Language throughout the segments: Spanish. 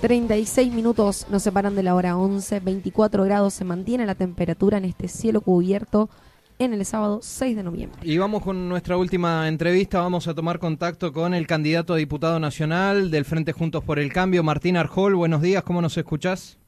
36 minutos nos separan de la hora 11, 24 grados se mantiene la temperatura en este cielo cubierto en el sábado 6 de noviembre. Y vamos con nuestra última entrevista, vamos a tomar contacto con el candidato a diputado nacional del Frente Juntos por el Cambio, Martín Arjol. Buenos días, ¿cómo nos escuchás?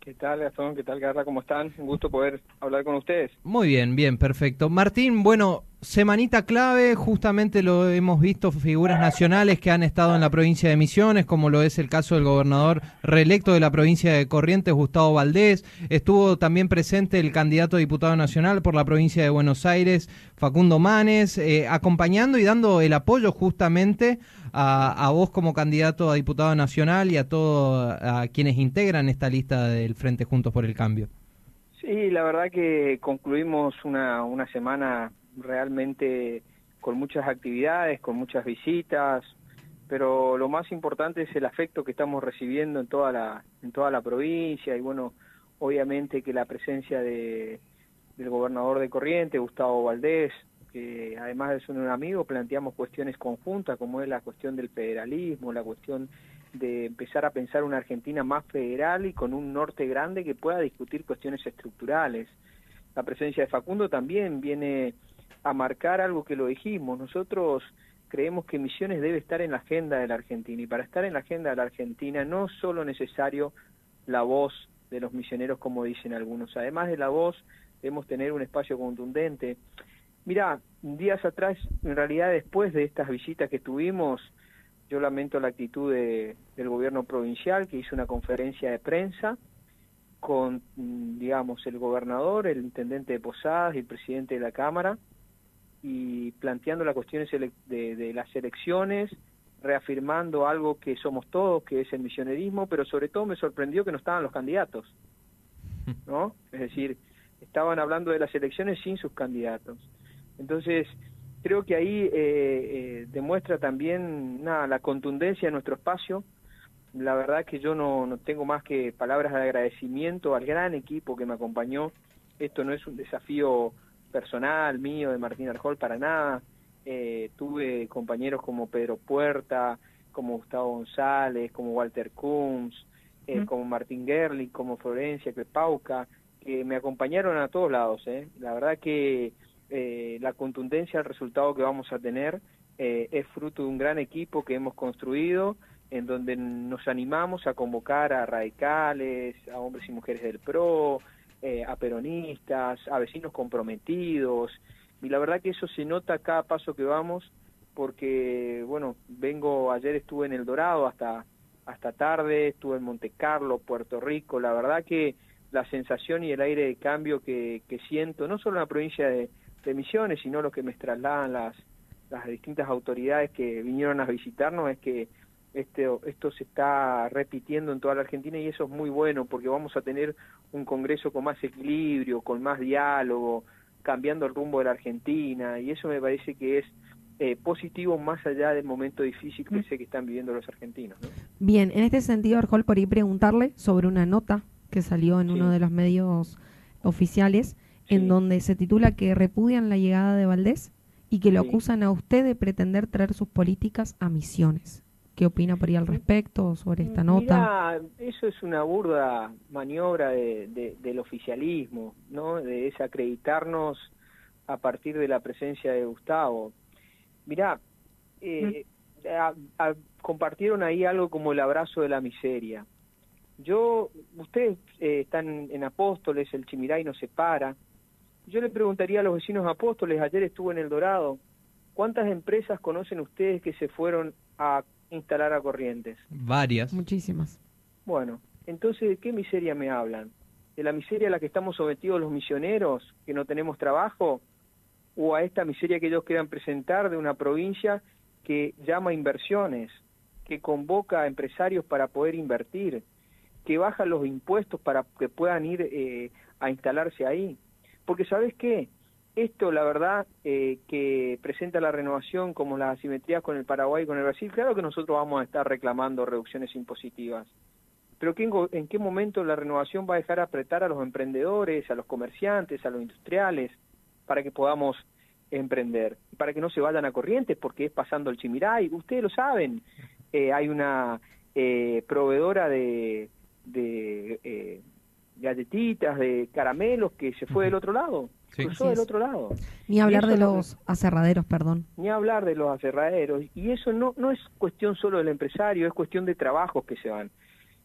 ¿Qué tal, Gastón? ¿Qué tal, Garra? ¿Cómo están? Un gusto poder hablar con ustedes. Muy bien, bien, perfecto. Martín, bueno, semanita clave, justamente lo hemos visto figuras nacionales que han estado en la provincia de Misiones, como lo es el caso del gobernador reelecto de la provincia de Corrientes, Gustavo Valdés. Estuvo también presente el candidato a diputado nacional por la provincia de Buenos Aires, Facundo Manes, eh, acompañando y dando el apoyo justamente a, vos como candidato a diputado nacional y a todos a quienes integran esta lista del Frente Juntos por el Cambio. Sí, la verdad que concluimos una, una semana realmente con muchas actividades, con muchas visitas, pero lo más importante es el afecto que estamos recibiendo en toda la, en toda la provincia y bueno, obviamente que la presencia de, del gobernador de Corrientes, Gustavo Valdés, que además de ser un amigo, planteamos cuestiones conjuntas, como es la cuestión del federalismo, la cuestión de empezar a pensar una Argentina más federal y con un norte grande que pueda discutir cuestiones estructurales. La presencia de Facundo también viene a marcar algo que lo dijimos. Nosotros creemos que Misiones debe estar en la agenda de la Argentina y para estar en la agenda de la Argentina no solo necesario la voz de los misioneros como dicen algunos, además de la voz debemos tener un espacio contundente. Mira, días atrás, en realidad después de estas visitas que tuvimos, yo lamento la actitud de, del gobierno provincial que hizo una conferencia de prensa con, digamos, el gobernador, el intendente de Posadas y el presidente de la Cámara, y planteando las cuestiones de, de las elecciones, reafirmando algo que somos todos, que es el misionerismo, pero sobre todo me sorprendió que no estaban los candidatos, ¿no? Es decir, estaban hablando de las elecciones sin sus candidatos. Entonces, creo que ahí eh, eh, demuestra también nada, la contundencia de nuestro espacio. La verdad que yo no, no tengo más que palabras de agradecimiento al gran equipo que me acompañó. Esto no es un desafío personal mío de Martín Arjol para nada. Eh, tuve compañeros como Pedro Puerta, como Gustavo González, como Walter Kunz, como Martín Gerlich, como Florencia Crepauca, que me acompañaron a todos lados. Eh. La verdad que eh, la contundencia del resultado que vamos a tener eh, es fruto de un gran equipo que hemos construido, en donde nos animamos a convocar a radicales, a hombres y mujeres del PRO, eh, a peronistas, a vecinos comprometidos, y la verdad que eso se nota cada paso que vamos, porque, bueno, vengo, ayer estuve en El Dorado hasta, hasta tarde, estuve en Monte Carlo, Puerto Rico, la verdad que la sensación y el aire de cambio que, que siento, no solo en la provincia de, de Misiones, sino lo que me trasladan las, las distintas autoridades que vinieron a visitarnos es que este, esto se está repitiendo en toda la Argentina y eso es muy bueno porque vamos a tener un Congreso con más equilibrio, con más diálogo, cambiando el rumbo de la Argentina y eso me parece que es eh, positivo más allá del momento difícil que mm. sé que están viviendo los argentinos. Bien, en este sentido, Arjol, por ahí preguntarle sobre una nota que salió en uno de los medios oficiales en donde se titula que repudian la llegada de Valdés y que lo acusan a usted de pretender traer sus políticas a misiones. ¿Qué opina por ahí al respecto sobre esta nota? eso es una burda maniobra de, del oficialismo, ¿no? De desacreditarnos a partir de la presencia de Gustavo. Mirá, eh, compartieron ahí algo como el abrazo de la miseria. Yo, ustedes eh, están en Apóstoles, el Chimiray no se para, yo le preguntaría a los vecinos apóstoles, ayer estuve en El Dorado, ¿cuántas empresas conocen ustedes que se fueron a instalar a Corrientes? Varias. Muchísimas. Bueno, entonces, ¿de qué miseria me hablan? ¿De la miseria a la que estamos sometidos los misioneros, que no tenemos trabajo? ¿O a esta miseria que ellos quieran presentar de una provincia que llama inversiones, que convoca a empresarios para poder invertir, que baja los impuestos para que puedan ir eh, a instalarse ahí? Porque sabes qué, esto la verdad eh, que presenta la renovación como las asimetrías con el Paraguay y con el Brasil, claro que nosotros vamos a estar reclamando reducciones impositivas, pero ¿en qué momento la renovación va a dejar apretar a los emprendedores, a los comerciantes, a los industriales, para que podamos emprender, para que no se vayan a corrientes, porque es pasando el Chimiray, ustedes lo saben, eh, hay una eh, proveedora de, de eh, galletitas, de caramelos, que se fue del otro lado, cruzó del otro lado. Ni hablar de los aserraderos, perdón. Ni hablar de los aserraderos. Y eso no, no es cuestión solo del empresario, es cuestión de trabajos que se van.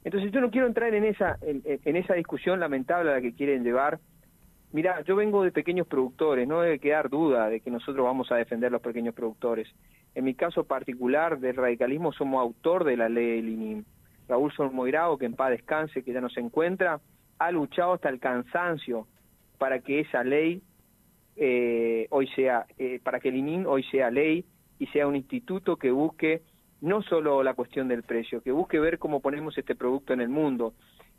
Entonces yo no quiero entrar en esa, en, esa discusión lamentable a la que quieren llevar. Mira, yo vengo de pequeños productores, no debe quedar duda de que nosotros vamos a defender los pequeños productores. En mi caso particular del radicalismo somos autor de la ley del INIM. Raúl Solmoirao, que en paz descanse, que ya no se encuentra, ha luchado hasta el cansancio para que esa ley eh, hoy sea, eh, para que el INIM hoy sea ley y sea un instituto que busque no solo la cuestión del precio, que busque ver cómo ponemos este producto en el mundo.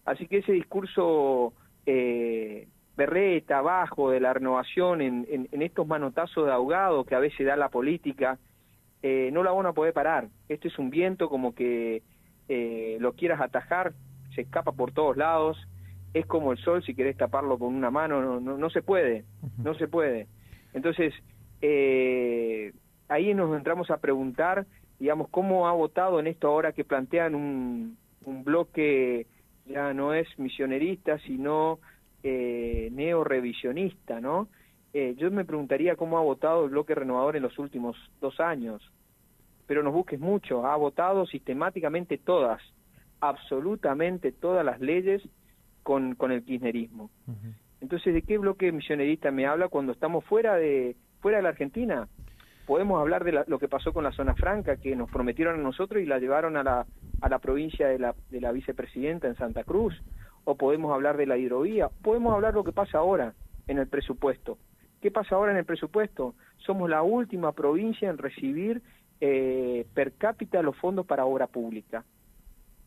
Así que ese discurso eh, berreta, bajo, de la renovación en, en, estos manotazos de ahogado que a veces da la política, eh, no la van a poder parar. Este es un viento como que eh, lo quieras atajar, se escapa por todos lados, es como el sol si querés taparlo con una mano, no, no, no se puede, no se puede. Entonces, eh, ahí nos entramos a preguntar digamos, cómo ha votado en esto ahora que plantean un, un bloque ya no es misionerista, sino eh, neo-revisionista, ¿no? Eh, yo me preguntaría cómo ha votado el bloque renovador en los últimos dos años, pero nos busques mucho, ha votado sistemáticamente todas, absolutamente todas las leyes con, con el kirchnerismo. Entonces, ¿de qué bloque misionerista me habla cuando estamos fuera de, fuera de la Argentina? podemos hablar de lo que pasó con la zona franca, que nos prometieron a nosotros y la llevaron a la, a la provincia de la, de la vicepresidenta en Santa Cruz, o podemos hablar de la hidrovía, podemos hablar de lo que pasa ahora en el presupuesto. ¿Qué pasa ahora en el presupuesto? Somos la última provincia en recibir eh, per cápita los fondos para obra pública.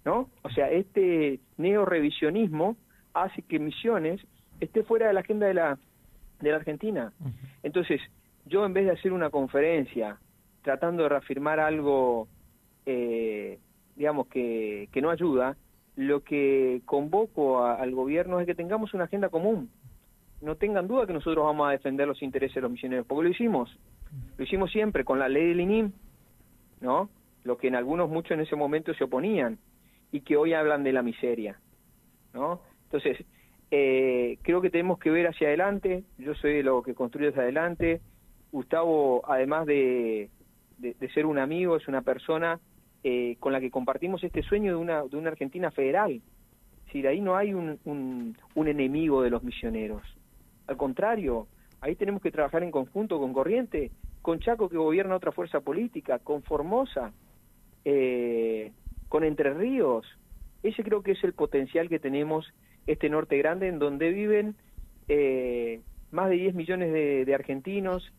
¿No? O sea, este neo-revisionismo hace que Misiones esté fuera de la agenda de la, de la Argentina. Entonces, yo en vez de hacer una conferencia tratando de reafirmar algo, eh, digamos, que, que no ayuda, lo que convoco al gobierno es que tengamos una agenda común. No tengan duda que nosotros vamos a defender los intereses de los misioneros, porque lo hicimos. Lo hicimos siempre con la ley del INIM, ¿no? Lo que en algunos muchos en ese momento se oponían y que hoy hablan de la miseria, ¿no? Entonces, eh, creo que tenemos que ver hacia adelante. Yo soy de lo que construye hacia adelante. Gustavo, además de, de, ser un amigo, es una persona eh, con la que compartimos este sueño de una, de una Argentina federal. Si de ahí no hay un, un, enemigo de los misioneros. Al contrario, ahí tenemos que trabajar en conjunto con Corriente, con Chaco que gobierna otra fuerza política, con Formosa, eh, con Entre Ríos. Ese creo que es el potencial que tenemos este norte grande en donde viven eh, más de 10 millones de, de argentinos,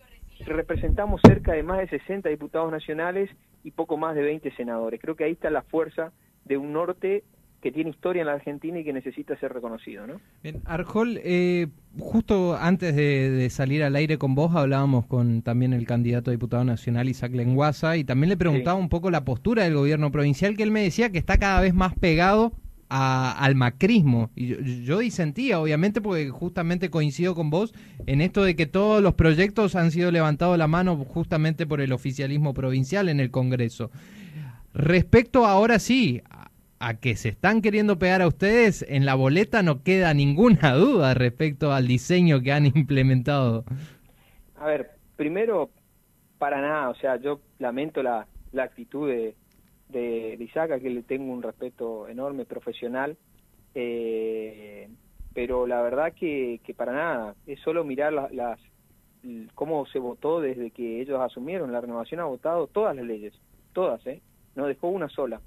representamos cerca de más de 60 diputados nacionales y poco más de 20 senadores. Creo que ahí está la fuerza de un norte que tiene historia en la Argentina y que necesita ser reconocido, ¿no? Bien, Arjol, eh, justo antes de, salir al aire con vos hablábamos con también el candidato a diputado nacional Isaac Lenguaza y también le preguntaba un poco la postura del gobierno provincial que él me decía que está cada vez más pegado al macrismo. Y yo, disentía, obviamente, porque justamente coincido con vos en esto de que todos los proyectos han sido levantados la mano justamente por el oficialismo provincial en el Congreso. Respecto ahora sí a que se están queriendo pegar a ustedes, en la boleta no queda ninguna duda respecto al diseño que han implementado. A ver, primero, para nada, o sea, yo lamento la, la actitud de, de, Isaac, a que le tengo un respeto enorme, profesional, eh, pero la verdad que, que, para nada, es solo mirar las, cómo se votó desde que ellos asumieron, la renovación ha votado todas las leyes, todas, ¿eh? no dejó una sola.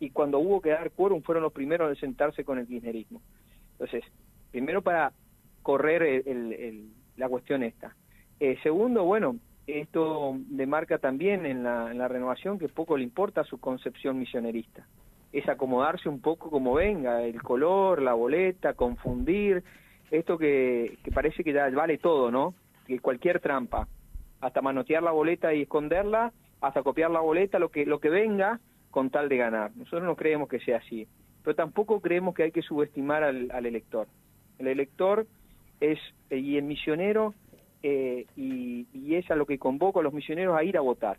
Y cuando hubo que dar quórum fueron los primeros en sentarse con el kirchnerismo. Entonces, primero para correr el, la cuestión esta. Eh, segundo, bueno, esto demarca también en la, en la renovación que poco le importa su concepción misionerista. Es acomodarse un poco como venga, el color, la boleta, confundir, esto que, que parece que ya vale todo, ¿no? Que cualquier trampa, hasta manotear la boleta y esconderla, hasta copiar la boleta, lo que, lo que venga con tal de ganar. Nosotros no creemos que sea así, pero tampoco creemos que hay que subestimar al, elector. El elector es, y el misionero eh, y, y, es a lo que convoco a los misioneros a ir a votar,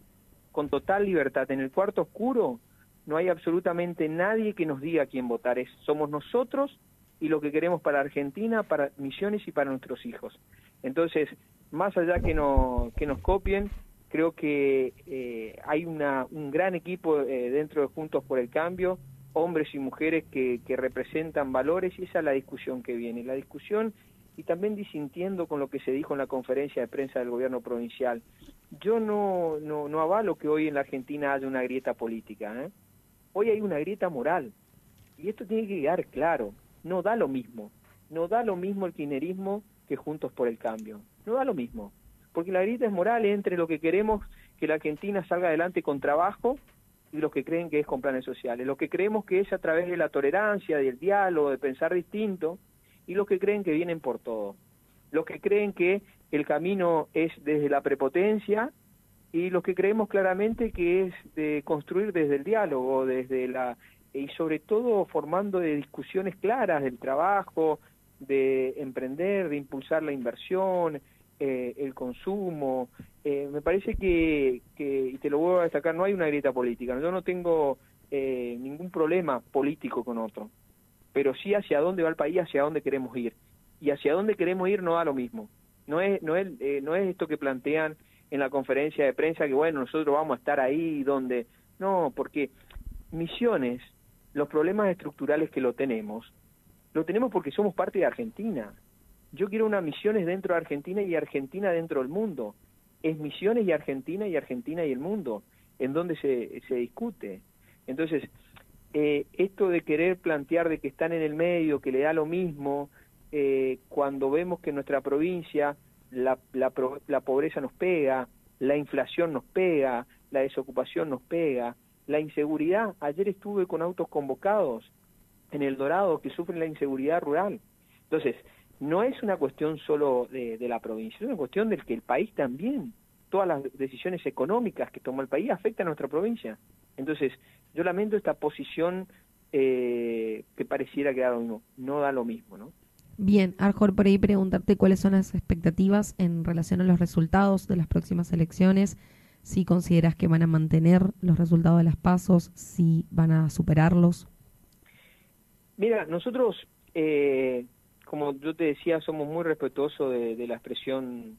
con total libertad. En el cuarto oscuro no hay absolutamente nadie que nos diga quién votar, es, somos nosotros y lo que queremos para Argentina, para Misiones y para nuestros hijos. Entonces, más allá que, no, que nos copien, creo que eh, hay una, un gran equipo eh, dentro de Juntos por el Cambio, hombres y mujeres que, representan valores y esa es la discusión que viene. La discusión y también disintiendo con lo que se dijo en la conferencia de prensa del gobierno provincial. Yo no, no, no avalo que hoy en la Argentina haya una grieta política. ¿eh? Hoy hay una grieta moral. Y esto tiene que quedar claro. No da lo mismo. No da lo mismo el kirchnerismo que Juntos por el Cambio. No da lo mismo. Porque la grieta es moral entre lo que queremos que la Argentina salga adelante con trabajo y los que creen que es con planes sociales. Lo que creemos que es a través de la tolerancia, del diálogo, de pensar distinto, y los que creen que vienen por todo. Los que creen que el camino es desde la prepotencia y los que creemos claramente que es de construir desde el diálogo, desde la y sobre todo formando de discusiones claras del trabajo, de emprender, de impulsar la inversión, eh, el consumo. Eh, me parece que, que, y te lo voy a destacar, no hay una grieta política. Yo no tengo eh, ningún problema político con otro pero sí hacia dónde va el país, hacia dónde queremos ir. Y hacia dónde queremos ir no da lo mismo. No es, no es, eh, no es esto que plantean en la conferencia de prensa que, bueno, nosotros vamos a estar ahí donde... No, porque Misiones, los problemas estructurales que lo tenemos, lo tenemos porque somos parte de Argentina. Yo quiero unas Misiones dentro de Argentina y Argentina dentro del mundo. Es Misiones y Argentina y Argentina y el mundo, en donde se, se discute. Entonces, eh, esto de querer plantear de que están en el medio, que le da lo mismo, eh, cuando vemos que en nuestra provincia la, la, la pobreza nos pega, la inflación nos pega, la desocupación nos pega, la inseguridad. Ayer estuve con autos convocados en El Dorado que sufren la inseguridad rural. Entonces, no es una cuestión solo de, de, la provincia, es una cuestión del que el país también, todas las decisiones económicas que tomó el país afectan a nuestra provincia. Entonces, yo lamento esta posición eh, que pareciera que no, no da lo mismo, ¿no? Bien, Arjor, por ahí preguntarte cuáles son las expectativas en relación a los resultados de las próximas elecciones, si consideras que van a mantener los resultados de las pasos, si van a superarlos. Mira, nosotros, eh, como yo te decía, somos muy respetuosos de, la expresión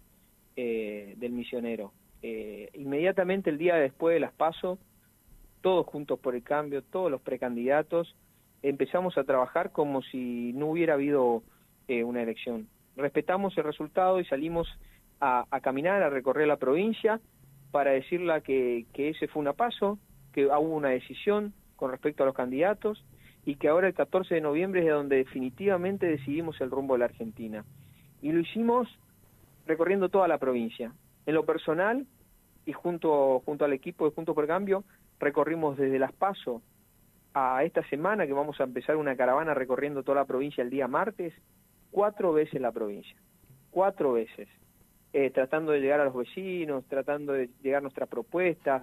eh, del misionero. inmediatamente el día después de las pasos, todos juntos por el cambio, todos los precandidatos, empezamos a trabajar como si no hubiera habido eh, una elección. Respetamos el resultado y salimos a, caminar, a recorrer la provincia para decirle que, que ese fue un paso, que hubo una decisión con respecto a los candidatos y que ahora el 14 de noviembre es donde definitivamente decidimos el rumbo de la Argentina. Y lo hicimos recorriendo toda la provincia. En lo personal y junto, junto al equipo de Juntos por Cambio, recorrimos desde Las Paso a esta semana que vamos a empezar una caravana recorriendo toda la provincia el día martes, cuatro veces la provincia, cuatro veces, eh, tratando de llegar a los vecinos, tratando de llegar a nuestras propuestas.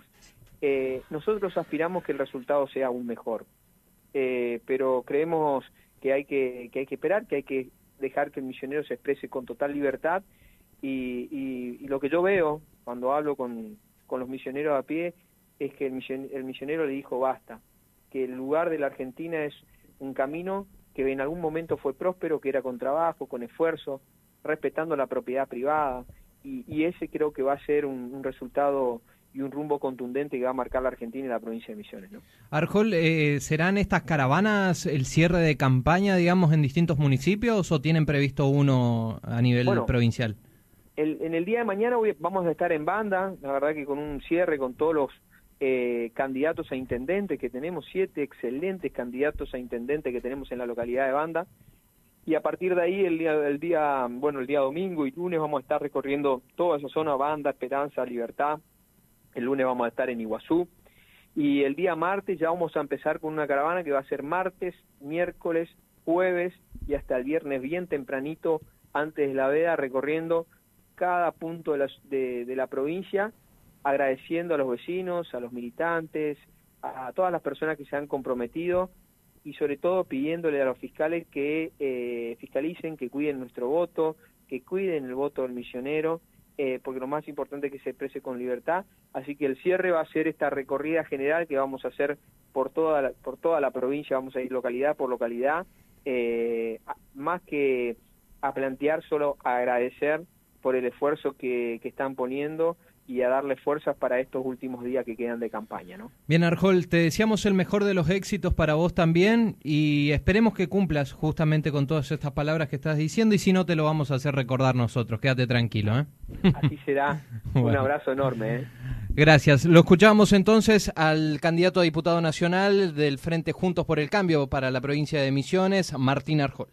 Eh, nosotros aspiramos que el resultado sea aún mejor, eh, pero creemos que hay que, que hay que esperar, que hay que dejar que el misionero se exprese con total libertad. Y, y, y lo que yo veo cuando hablo con, con los misioneros a pie es que el, misionero le dijo basta, que el lugar de la Argentina es un camino que en algún momento fue próspero, que era con trabajo, con esfuerzo, respetando la propiedad privada, y, ese creo que va a ser un, resultado y un rumbo contundente que va a marcar la Argentina y la provincia de Misiones. ¿no? Arjol, eh, ¿serán estas caravanas el cierre de campaña, digamos, en distintos municipios o tienen previsto uno a nivel provincial? en el día de mañana vamos a estar en banda, la verdad que con un cierre con todos los eh, candidatos a intendente, que tenemos siete excelentes candidatos a intendente que tenemos en la localidad de Banda. Y a partir de ahí, el día, el día, bueno, el día domingo y lunes vamos a estar recorriendo toda esa zona, Banda, Esperanza, Libertad. El lunes vamos a estar en Iguazú. Y el día martes ya vamos a empezar con una caravana que va a ser martes, miércoles, jueves y hasta el viernes bien tempranito antes de la veda recorriendo cada punto de la, provincia agradeciendo a los vecinos, a los militantes, a todas las personas que se han comprometido y sobre todo pidiéndole a los fiscales que eh, fiscalicen, que cuiden nuestro voto, que cuiden el voto del misionero eh, porque lo más importante es que se exprese con libertad. Así que el cierre va a ser esta recorrida general que vamos a hacer por toda la, por toda la provincia, vamos a ir localidad por localidad, eh, más que a plantear, solo agradecer por el esfuerzo que, que están poniendo y a darle fuerzas para estos últimos días que quedan de campaña. ¿no? Bien, Arjol, te deseamos el mejor de los éxitos para vos también y esperemos que cumplas justamente con todas estas palabras que estás diciendo y si no te lo vamos a hacer recordar nosotros, quédate tranquilo. ¿eh? Así será, un abrazo enorme. ¿eh? Gracias. Lo escuchamos entonces al candidato a diputado nacional del Frente Juntos por el Cambio para la provincia de Misiones, Martín Arjol.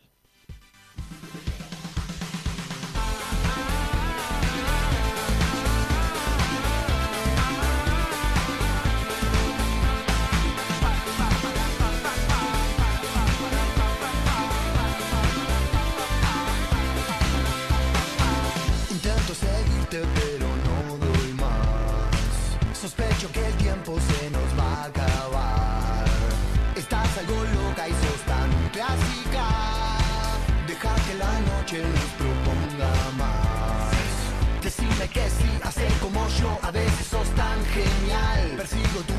Que sí, hacer como yo, a veces sos tan genial. Persigo tu